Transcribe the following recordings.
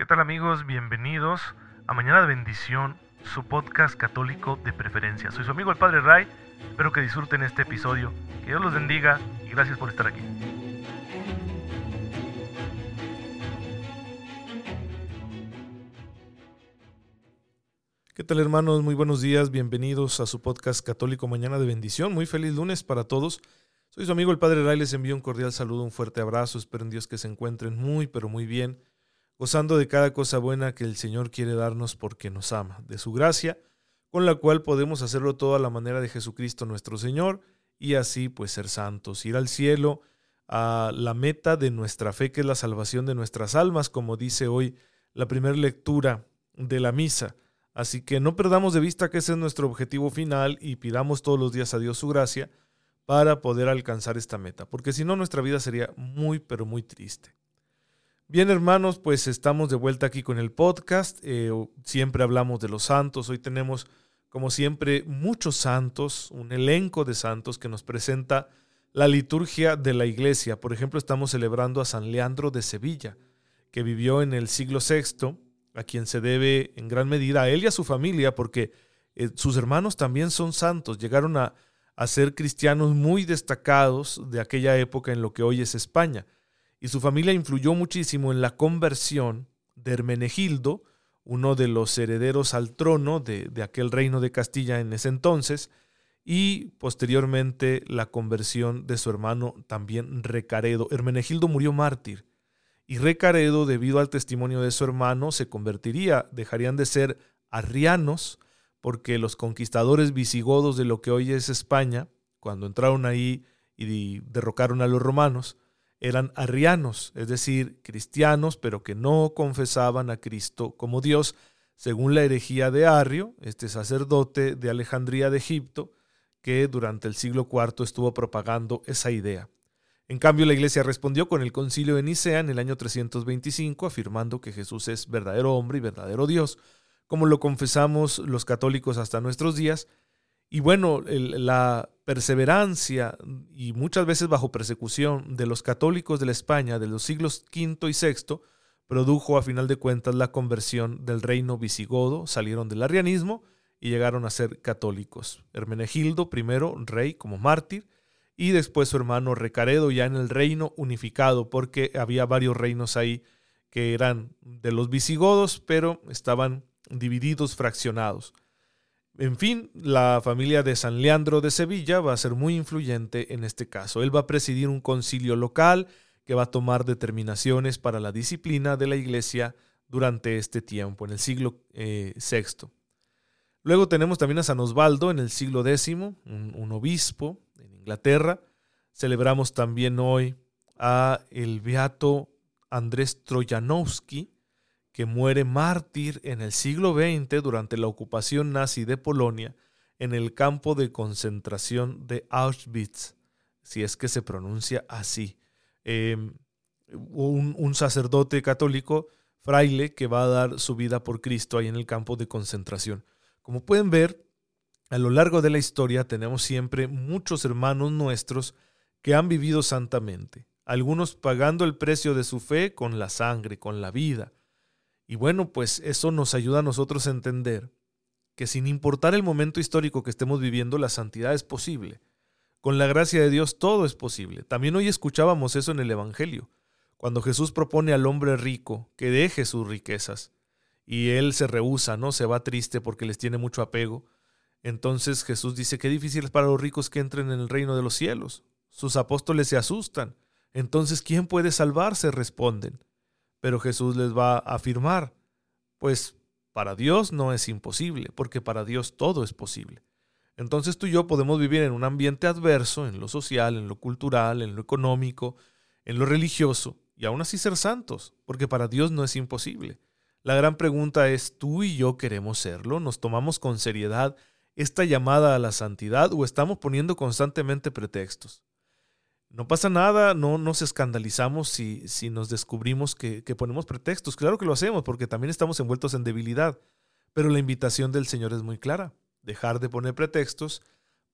¿Qué tal amigos? Bienvenidos a Mañana de Bendición, su podcast católico de preferencia. Soy su amigo el Padre Ray, espero que disfruten este episodio, que Dios los bendiga y gracias por estar aquí. ¿Qué tal hermanos? Muy buenos días, bienvenidos a su podcast católico Mañana de Bendición. Muy feliz lunes para todos. Soy su amigo el Padre Ray, les envío un cordial saludo, un fuerte abrazo, espero en Dios que se encuentren muy, pero muy bien, gozando de cada cosa buena que el Señor quiere darnos porque nos ama, de su gracia, con la cual podemos hacerlo todo a la manera de Jesucristo nuestro Señor y así pues ser santos, ir al cielo, a la meta de nuestra fe que es la salvación de nuestras almas, como dice hoy la primera lectura de la misa. Así que no perdamos de vista que ese es nuestro objetivo final y pidamos todos los días a Dios su gracia para poder alcanzar esta meta, porque si no nuestra vida sería muy, pero muy triste. Bien hermanos, pues estamos de vuelta aquí con el podcast, eh, siempre hablamos de los santos, hoy tenemos como siempre muchos santos, un elenco de santos que nos presenta la liturgia de la iglesia. Por ejemplo, estamos celebrando a San Leandro de Sevilla, que vivió en el siglo VI a quien se debe en gran medida a él y a su familia, porque eh, sus hermanos también son santos, llegaron a, a ser cristianos muy destacados de aquella época en lo que hoy es España. Y su familia influyó muchísimo en la conversión de Hermenegildo, uno de los herederos al trono de, de, aquel reino de Castilla en ese entonces, y posteriormente la conversión de su hermano también Recaredo. Hermenegildo murió mártir y Recaredo, debido al testimonio de su hermano, se convertiría, dejarían de ser arrianos, porque los conquistadores visigodos de lo que hoy es España, cuando entraron ahí y derrocaron a los romanos, eran arrianos, es decir, cristianos, pero que no confesaban a Cristo como Dios, según la herejía de Arrio, este sacerdote de Alejandría de Egipto, que durante el siglo IV estuvo propagando esa idea. En cambio, la Iglesia respondió con el concilio de Nicea en el año 325, afirmando que Jesús es verdadero hombre y verdadero Dios, como lo confesamos los católicos hasta nuestros días. Y bueno, la perseverancia y muchas veces bajo persecución de los católicos de la España de los siglos V y VI produjo a final de cuentas la conversión del reino visigodo, salieron del arrianismo y llegaron a ser católicos. Hermenegildo, primero rey como mártir, y después su hermano Recaredo ya en el reino unificado, porque había varios reinos ahí que eran de los visigodos, pero estaban divididos, fraccionados. En fin, la familia de San Leandro de Sevilla va a ser muy influyente en este caso. Él va a presidir un concilio local que va a tomar determinaciones para la disciplina de la iglesia durante este tiempo, en el siglo eh, VI. Luego tenemos también a San Osvaldo en el siglo X, un, un obispo Inglaterra. Celebramos también hoy a el beato Andrés Trojanowski, que muere mártir en el siglo XX durante la ocupación nazi de Polonia en el campo de concentración de Auschwitz, si es que se pronuncia así. Un, un sacerdote católico, fraile, que va a dar su vida por Cristo ahí en el campo de concentración. Como pueden ver, a lo largo de la historia tenemos siempre muchos hermanos nuestros que han vivido santamente, algunos pagando el precio de su fe con la sangre, con la vida. Y bueno, pues eso nos ayuda a nosotros a entender que sin importar el momento histórico que estemos viviendo, la santidad es posible. Con la gracia de Dios todo es posible. También hoy escuchábamos eso en el Evangelio, cuando Jesús propone al hombre rico que deje sus riquezas y él se rehúsa, ¿no? Se va triste porque les tiene mucho apego entonces Jesús dice, qué difícil es para los ricos que entren en el reino de los cielos. Sus apóstoles se asustan. Entonces, ¿quién puede salvarse? responden. Pero Jesús les va a afirmar, pues para Dios no es imposible, porque para Dios todo es posible. Entonces tú y yo podemos vivir en un ambiente adverso, en lo social, en lo cultural, en lo económico, en lo religioso, y aún así ser santos, porque para Dios no es imposible. La gran pregunta es, ¿tú y yo queremos serlo? ¿Nos tomamos con seriedad esta llamada a la santidad o estamos poniendo constantemente pretextos? No pasa nada, no nos escandalizamos si, si nos descubrimos que, que ponemos pretextos. Claro que lo hacemos porque también estamos envueltos en debilidad. Pero la invitación del Señor es muy clara. Dejar de poner pretextos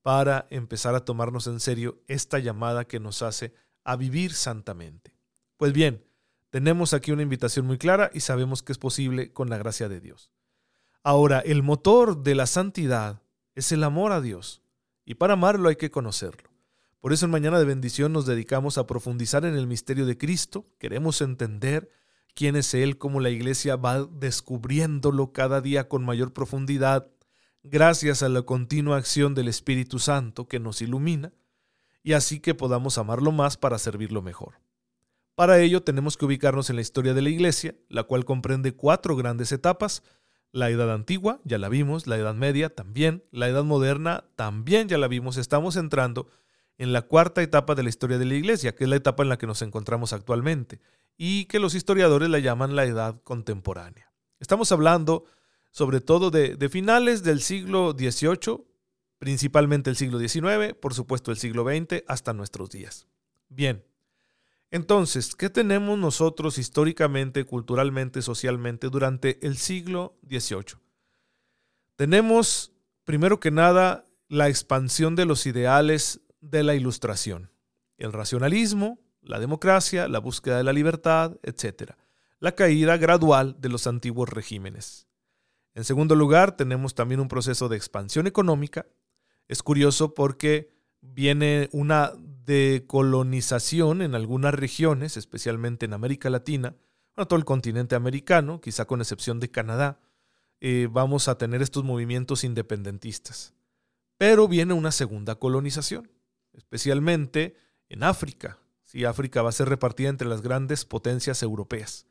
para empezar a tomarnos en serio esta llamada que nos hace a vivir santamente. Pues bien, Tenemos aquí una invitación muy clara y sabemos que es posible con la gracia de Dios. Ahora, el motor de la santidad es el amor a Dios y para amarlo hay que conocerlo. Por eso en Mañana de Bendición nos dedicamos a profundizar en el misterio de Cristo, queremos entender quién es Él, cómo la iglesia va descubriéndolo cada día con mayor profundidad, gracias a la continua acción del Espíritu Santo que nos ilumina, y así que podamos amarlo más para servirlo mejor. Para ello tenemos que ubicarnos en la historia de la Iglesia, la cual comprende cuatro grandes etapas. La Edad Antigua, ya la vimos, la Edad Media también, la Edad Moderna también ya la vimos. Estamos entrando en la cuarta etapa de la historia de la Iglesia, que es la etapa en la que nos encontramos actualmente, y que los historiadores la llaman la Edad Contemporánea. Estamos hablando sobre todo de, finales del siglo XVIII, principalmente el siglo XIX, por supuesto el siglo XX, hasta nuestros días. Bien, entonces, ¿qué tenemos nosotros históricamente, culturalmente, socialmente durante el siglo XVIII? Tenemos, primero que nada, la expansión de los ideales de la ilustración, el racionalismo, la democracia, la búsqueda de la libertad, etc. La caída gradual de los antiguos regímenes. En segundo lugar, tenemos también un proceso de expansión económica. Es curioso porque viene una decolonización en algunas regiones, especialmente en América Latina, bueno, todo el continente americano, quizá con excepción de Canadá, eh, vamos a tener estos movimientos independentistas. Pero viene una segunda colonización, especialmente en África. Si África va a ser repartida entre las grandes potencias europeas.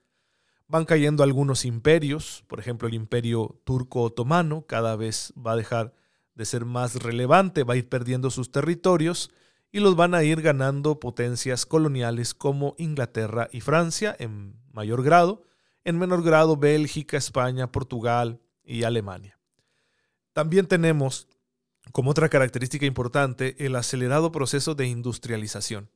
Van cayendo algunos imperios, por ejemplo el imperio turco-otomano cada vez va a dejar de ser más relevante, va a ir perdiendo sus territorios y los van a ir ganando potencias coloniales como Inglaterra y Francia en mayor grado, en menor grado Bélgica, España, Portugal y Alemania. También tenemos como otra característica importante el acelerado proceso de industrialización,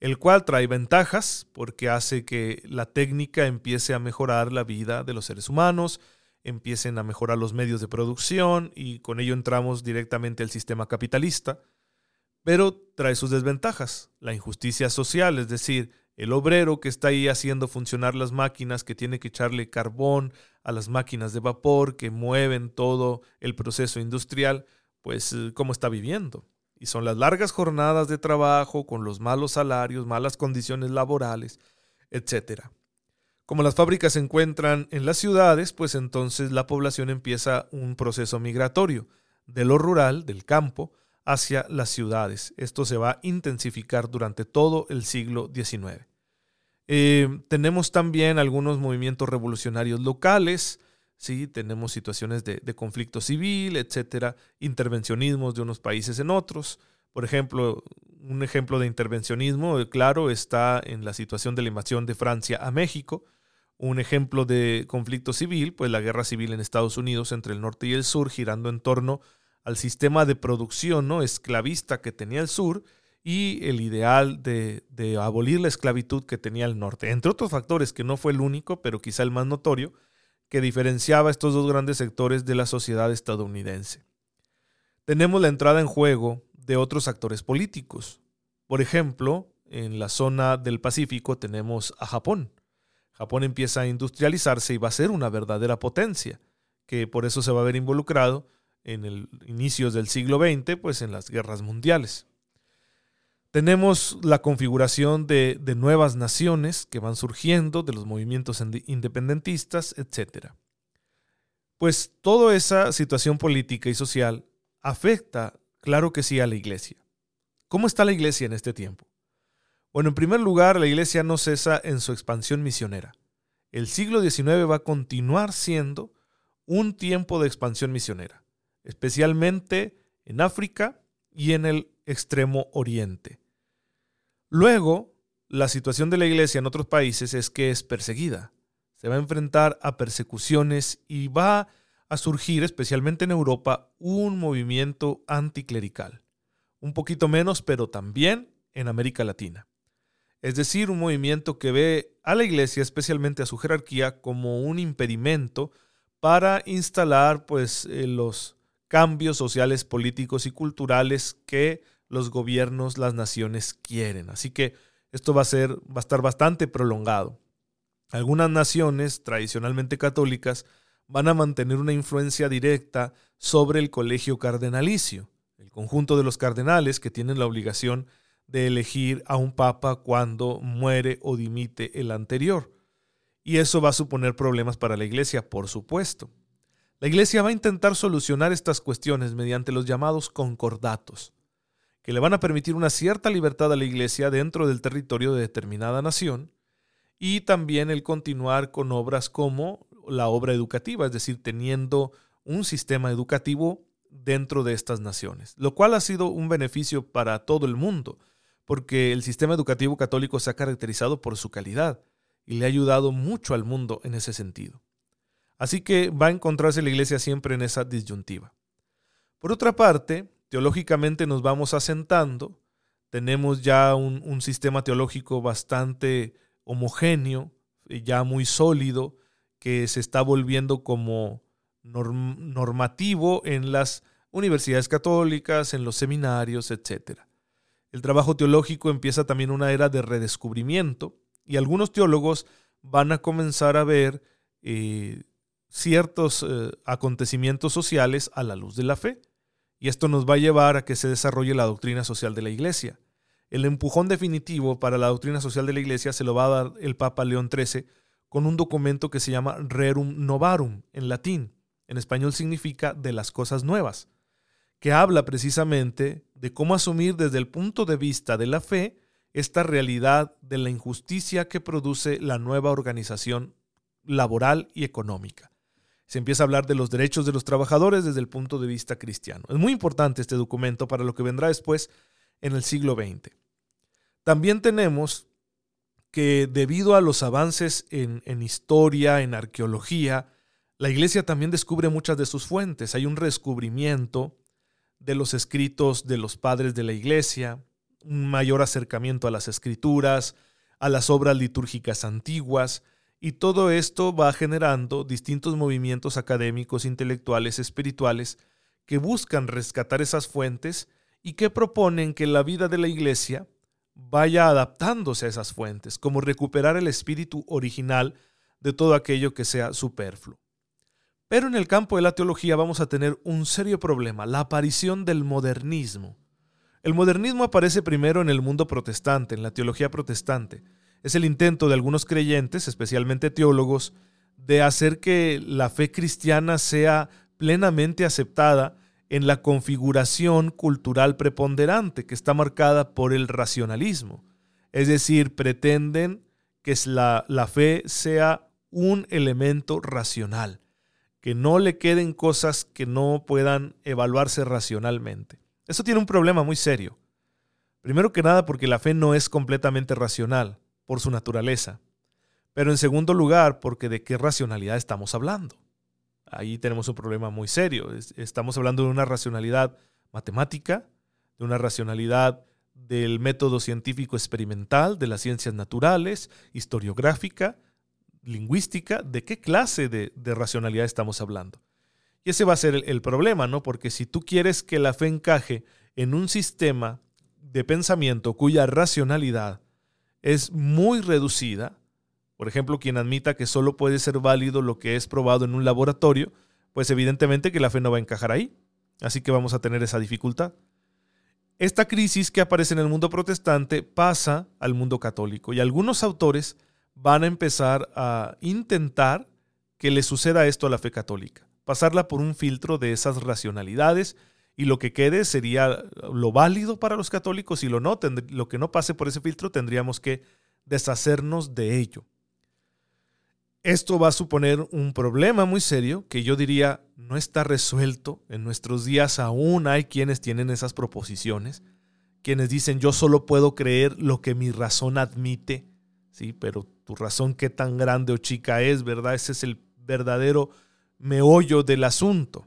el cual trae ventajas porque hace que la técnica empiece a mejorar la vida de los seres humanos, empiecen a mejorar los medios de producción y con ello entramos directamente al sistema capitalista, pero trae sus desventajas, la injusticia social, es decir, el obrero que está ahí haciendo funcionar las máquinas, que tiene que echarle carbón a las máquinas de vapor, que mueven todo el proceso industrial, pues eh, cómo está viviendo. Y son las largas jornadas de trabajo con los malos salarios, malas condiciones laborales, etcétera. Como las fábricas se encuentran en las ciudades, pues entonces la población empieza un proceso migratorio de lo rural, del campo, hacia las ciudades. Esto se va a intensificar durante todo el siglo XIX. Eh, tenemos también algunos movimientos revolucionarios locales, ¿sí? tenemos situaciones de, de, conflicto civil, etcétera, intervencionismos de unos países en otros. Por ejemplo, un ejemplo de intervencionismo, eh, claro, está en la situación de la invasión de Francia a México, un ejemplo de conflicto civil, pues la guerra civil en Estados Unidos entre el norte y el sur, girando en torno al sistema de producción ¿no? esclavista que tenía el sur y el ideal de, de, abolir la esclavitud que tenía el norte. Entre otros factores, que no fue el único, pero quizá el más notorio, que diferenciaba estos dos grandes sectores de la sociedad estadounidense. Tenemos la entrada en juego de otros actores políticos. Por ejemplo, en la zona del Pacífico tenemos a Japón. Japón empieza a industrializarse y va a ser una verdadera potencia, que por eso se va a ver involucrado en el inicios del siglo XX, pues en las guerras mundiales. Tenemos la configuración de, de nuevas naciones que van surgiendo, de los movimientos independentistas, etc. Pues toda esa situación política y social afecta, claro que sí, a la iglesia. ¿Cómo está la iglesia en este tiempo? Bueno, en primer lugar, la iglesia no cesa en su expansión misionera. El siglo XIX va a continuar siendo un tiempo de expansión misionera, especialmente en África y en el extremo oriente. Luego, la situación de la iglesia en otros países es que es perseguida. Se va a enfrentar a persecuciones y va a surgir, especialmente en Europa, un movimiento anticlerical. Un poquito menos, pero también en América Latina es decir, un movimiento que ve a la iglesia, especialmente a su jerarquía, como un impedimento para instalar pues, eh, los cambios sociales, políticos y culturales que los gobiernos, las naciones quieren. Así que esto va a, ser, va a estar bastante prolongado. Algunas naciones, tradicionalmente católicas, van a mantener una influencia directa sobre el colegio cardenalicio, el conjunto de los cardenales que tienen la obligación de elegir a un papa cuando muere o dimite el anterior. Y eso va a suponer problemas para la iglesia, por supuesto. La iglesia va a intentar solucionar estas cuestiones mediante los llamados concordatos, que le van a permitir una cierta libertad a la iglesia dentro del territorio de determinada nación, y también el continuar con obras como la obra educativa, es decir, teniendo un sistema educativo dentro de estas naciones, lo cual ha sido un beneficio para todo el mundo, porque el sistema educativo católico se ha caracterizado por su calidad y le ha ayudado mucho al mundo en ese sentido. Así que va a encontrarse la iglesia siempre en esa disyuntiva. Por otra parte, teológicamente nos vamos asentando, tenemos ya un, sistema teológico bastante homogéneo, ya muy sólido, que se está volviendo como normativo en las universidades católicas, en los seminarios, etc. El trabajo teológico empieza también una era de redescubrimiento y algunos teólogos van a comenzar a ver eh, ciertos eh, acontecimientos sociales a la luz de la fe. Y esto nos va a llevar a que se desarrolle la doctrina social de la Iglesia. El empujón definitivo para la doctrina social de la Iglesia se lo va a dar el Papa León XIII con un documento que se llama Rerum Novarum en latín. En español significa de las cosas nuevas, que habla precisamente de cómo asumir desde el punto de vista de la fe esta realidad de la injusticia que produce la nueva organización laboral y económica. Se empieza a hablar de los derechos de los trabajadores desde el punto de vista cristiano. Es muy importante este documento para lo que vendrá después en el siglo XX. También tenemos que debido a los avances en, historia, en arqueología, la iglesia también descubre muchas de sus fuentes. Hay un descubrimiento de los escritos de los padres de la iglesia, un mayor acercamiento a las escrituras, a las obras litúrgicas antiguas, y todo esto va generando distintos movimientos académicos, intelectuales, espirituales, que buscan rescatar esas fuentes y que proponen que la vida de la iglesia vaya adaptándose a esas fuentes, como recuperar el espíritu original de todo aquello que sea superfluo. Pero en el campo de la teología vamos a tener un serio problema, la aparición del modernismo. El modernismo aparece primero en el mundo protestante, en la teología protestante. Es el intento de algunos creyentes, especialmente teólogos, de hacer que la fe cristiana sea plenamente aceptada en la configuración cultural preponderante que está marcada por el racionalismo. Es decir, pretenden que la, fe sea un elemento racional, que no le queden cosas que no puedan evaluarse racionalmente. Eso tiene un problema muy serio. Primero que nada porque la fe no es completamente racional por su naturaleza. Pero en segundo lugar porque de qué racionalidad estamos hablando ahí tenemos un problema muy serio. Estamos hablando de una racionalidad matemática, de una racionalidad del método científico experimental, de las ciencias naturales, historiográfica, lingüística, ¿de qué clase de, racionalidad estamos hablando? Y ese va a ser el, el problema, ¿no? Porque si tú quieres que la fe encaje en un sistema de pensamiento cuya racionalidad es muy reducida, por ejemplo, quien admita que solo puede ser válido lo que es probado en un laboratorio, pues evidentemente que la fe no va a encajar ahí. Así que vamos a tener esa dificultad. Esta crisis que aparece en el mundo protestante pasa al mundo católico y algunos autores van a empezar a intentar que le suceda esto a la fe católica, pasarla por un filtro de esas racionalidades y lo que quede sería lo válido para los católicos y lo no, lo que no pase por ese filtro tendríamos que deshacernos de ello. Esto va a suponer un problema muy serio que yo diría no está resuelto. En nuestros días aún hay quienes tienen esas proposiciones, quienes dicen yo solo puedo creer lo que mi razón admite, ¿sí? Pero tu razón qué tan grande o chica es, ¿verdad? Ese es el verdadero meollo del asunto.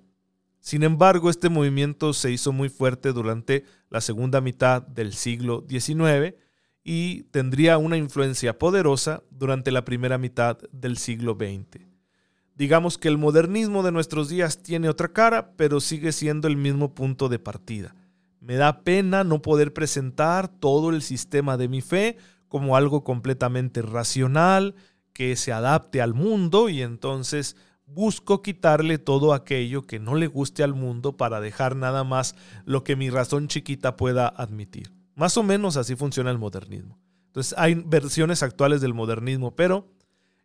Sin embargo, este movimiento se hizo muy fuerte durante la segunda mitad del siglo XIX y tendría una influencia poderosa durante la primera mitad del siglo XX. Digamos que el modernismo de nuestros días tiene otra cara, pero sigue siendo el mismo punto de partida. Me da pena no poder presentar todo el sistema de mi fe como algo completamente racional, que se adapte al mundo y entonces busco quitarle todo aquello que no le guste al mundo para dejar nada más lo que mi razón chiquita pueda admitir. Más o menos así funciona el modernismo. Entonces hay versiones actuales del modernismo, pero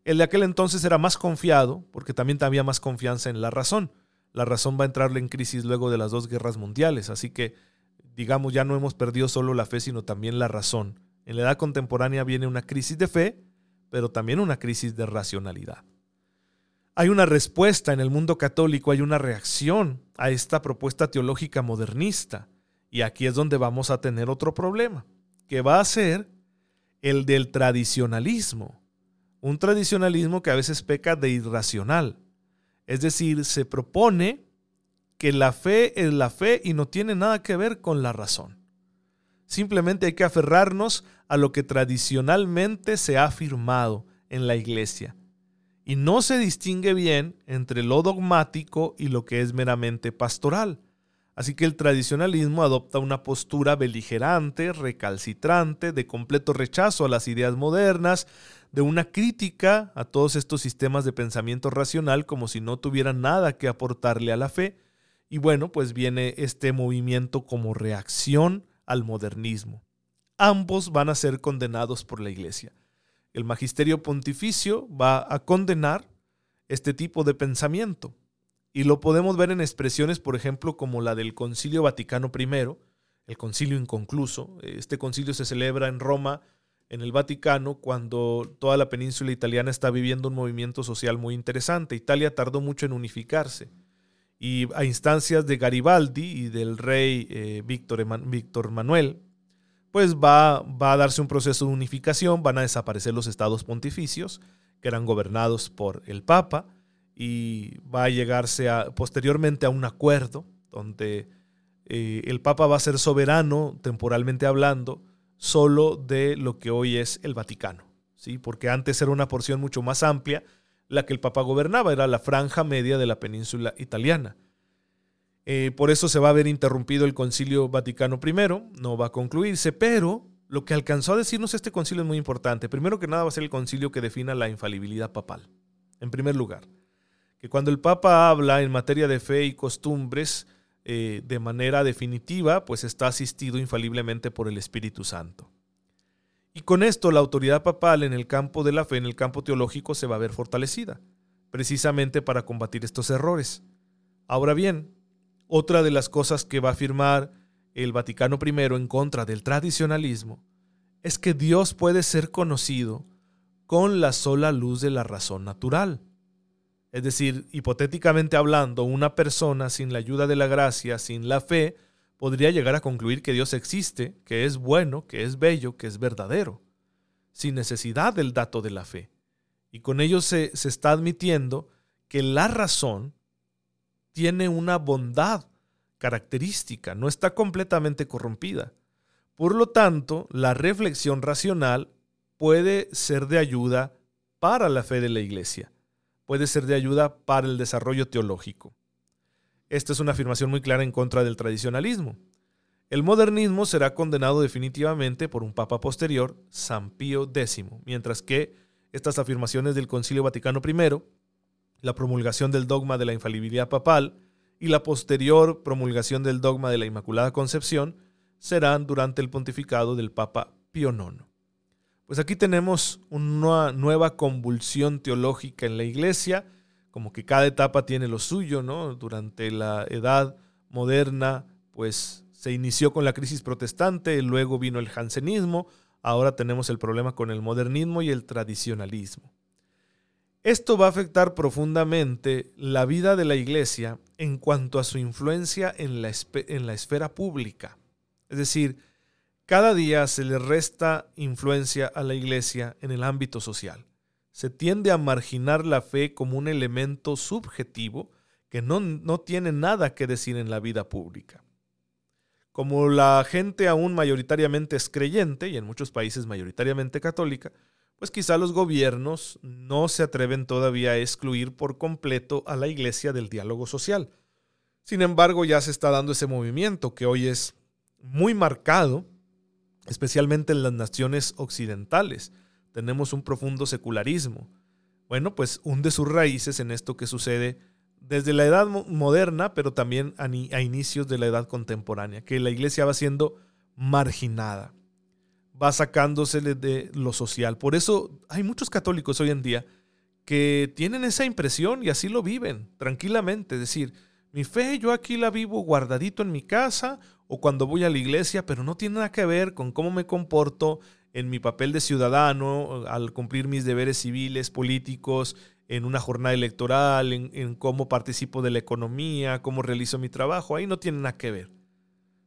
el de aquel entonces era más confiado porque también había más confianza en la razón. La razón va a entrarle en crisis luego de las dos guerras mundiales, así que digamos ya no hemos perdido solo la fe, sino también la razón. En la edad contemporánea viene una crisis de fe, pero también una crisis de racionalidad. Hay una respuesta en el mundo católico, hay una reacción a esta propuesta teológica modernista. Y aquí es donde vamos a tener otro problema, que va a ser el del tradicionalismo. Un tradicionalismo que a veces peca de irracional. Es decir, se propone que la fe es la fe y no tiene nada que ver con la razón. Simplemente hay que aferrarnos a lo que tradicionalmente se ha afirmado en la iglesia y no se distingue bien entre lo dogmático y lo que es meramente pastoral. Así que el tradicionalismo adopta una postura beligerante, recalcitrante, de completo rechazo a las ideas modernas, de una crítica a todos estos sistemas de pensamiento racional como si no tuvieran nada que aportarle a la fe. Y bueno, pues viene este movimiento como reacción al modernismo. Ambos van a ser condenados por la Iglesia el magisterio pontificio va a condenar este tipo de pensamiento. Y lo podemos ver en expresiones, por ejemplo, como la del Concilio Vaticano I, el concilio inconcluso. Este concilio se celebra en Roma, en el Vaticano, cuando toda la península italiana está viviendo un movimiento social muy interesante. Italia tardó mucho en unificarse. Y a instancias de Garibaldi y del rey eh, Víctor, Víctor Manuel, pues va, a darse un proceso de unificación, van a desaparecer los estados pontificios, que eran gobernados por el Papa, y va a llegarse a, posteriormente a un acuerdo donde eh, el Papa va a ser soberano, temporalmente hablando, solo de lo que hoy es el Vaticano, ¿sí? porque antes era una porción mucho más amplia la que el Papa gobernaba, era la franja media de la península italiana. Eh, por eso se va a ver interrumpido el Concilio Vaticano I, no va a concluirse, pero lo que alcanzó a decirnos este concilio es muy importante. Primero que nada va a ser el concilio que defina la infalibilidad papal, en primer lugar. Que cuando el Papa habla en materia de fe y costumbres eh, de manera definitiva, pues está asistido infaliblemente por el Espíritu Santo. Y con esto la autoridad papal en el campo de la fe, en el campo teológico, se va a ver fortalecida, precisamente para combatir estos errores. Ahora bien, otra de las cosas que va a afirmar el Vaticano I en contra del tradicionalismo es que Dios puede ser conocido con la sola luz de la razón natural. Es decir, hipotéticamente hablando, una persona sin la ayuda de la gracia, sin la fe, podría llegar a concluir que Dios existe, que es bueno, que es bello, que es verdadero, sin necesidad del dato de la fe. Y con ello se, se está admitiendo que la razón tiene una bondad característica, no está completamente corrompida. Por lo tanto, la reflexión racional puede ser de ayuda para la fe de la Iglesia, puede ser de ayuda para el desarrollo teológico. Esta es una afirmación muy clara en contra del tradicionalismo. El modernismo será condenado definitivamente por un papa posterior, San Pío X, mientras que estas afirmaciones del Concilio Vaticano I la promulgación del dogma de la infalibilidad papal y la posterior promulgación del dogma de la Inmaculada Concepción serán durante el pontificado del Papa Pío IX. Pues aquí tenemos una nueva convulsión teológica en la Iglesia, como que cada etapa tiene lo suyo, ¿no? Durante la Edad Moderna, pues se inició con la crisis protestante, luego vino el jansenismo, ahora tenemos el problema con el modernismo y el tradicionalismo. Esto va a afectar profundamente la vida de la iglesia en cuanto a su influencia en la, esfera pública. Es decir, cada día se le resta influencia a la iglesia en el ámbito social. Se tiende a marginar la fe como un elemento subjetivo que no tiene nada que decir en la vida pública. Como la gente aún mayoritariamente es creyente, y en muchos países mayoritariamente católica, pues quizá los gobiernos no se atreven todavía a excluir por completo a la iglesia del diálogo social. Sin embargo, ya se está dando ese movimiento que hoy es muy marcado, especialmente en las naciones occidentales. Tenemos un profundo secularismo bueno, pues hunde sus raíces en esto que sucede desde la edad moderna, pero también a, inicios de la edad contemporánea, que la iglesia va siendo marginada, va sacándosele de lo social. Por eso hay muchos católicos hoy en día que tienen esa impresión y así lo viven tranquilamente. Es decir, mi fe yo aquí la vivo guardadito en mi casa o cuando voy a la iglesia, pero no tiene nada que ver con cómo me comporto en mi papel de ciudadano, al cumplir mis deberes civiles, políticos, en una jornada electoral, en, cómo participo de la economía, cómo realizo mi trabajo. Ahí no tiene nada que ver.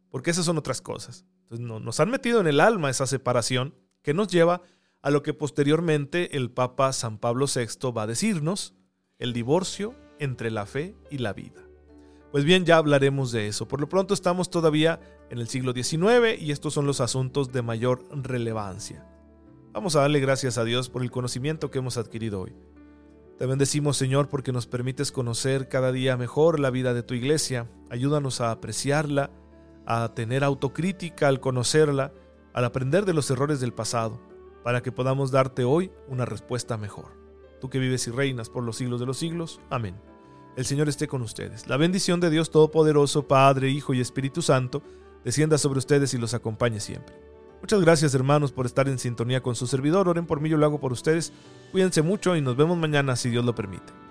Porque esas son otras cosas. No, nos han metido en el alma esa separación que nos lleva a lo que posteriormente el Papa San Pablo VI va a decirnos, el divorcio entre la fe y la vida. Pues bien, ya hablaremos de eso. Por lo pronto estamos todavía en el siglo XIX y estos son los asuntos de mayor relevancia. Vamos a darle gracias a Dios por el conocimiento que hemos adquirido hoy. Te bendecimos Señor porque nos permites conocer cada día mejor la vida de tu iglesia. Ayúdanos a apreciarla, a tener autocrítica al conocerla, al aprender de los errores del pasado para que podamos darte hoy una respuesta mejor. Tú que vives y reinas por los siglos de los siglos. Amén. El Señor esté con ustedes. La bendición de Dios Todopoderoso, Padre, Hijo y Espíritu Santo, descienda sobre ustedes y los acompañe siempre. Muchas gracias hermanos por estar en sintonía con su servidor. Oren por mí, yo lo hago por ustedes. Cuídense mucho y nos vemos mañana si Dios lo permite.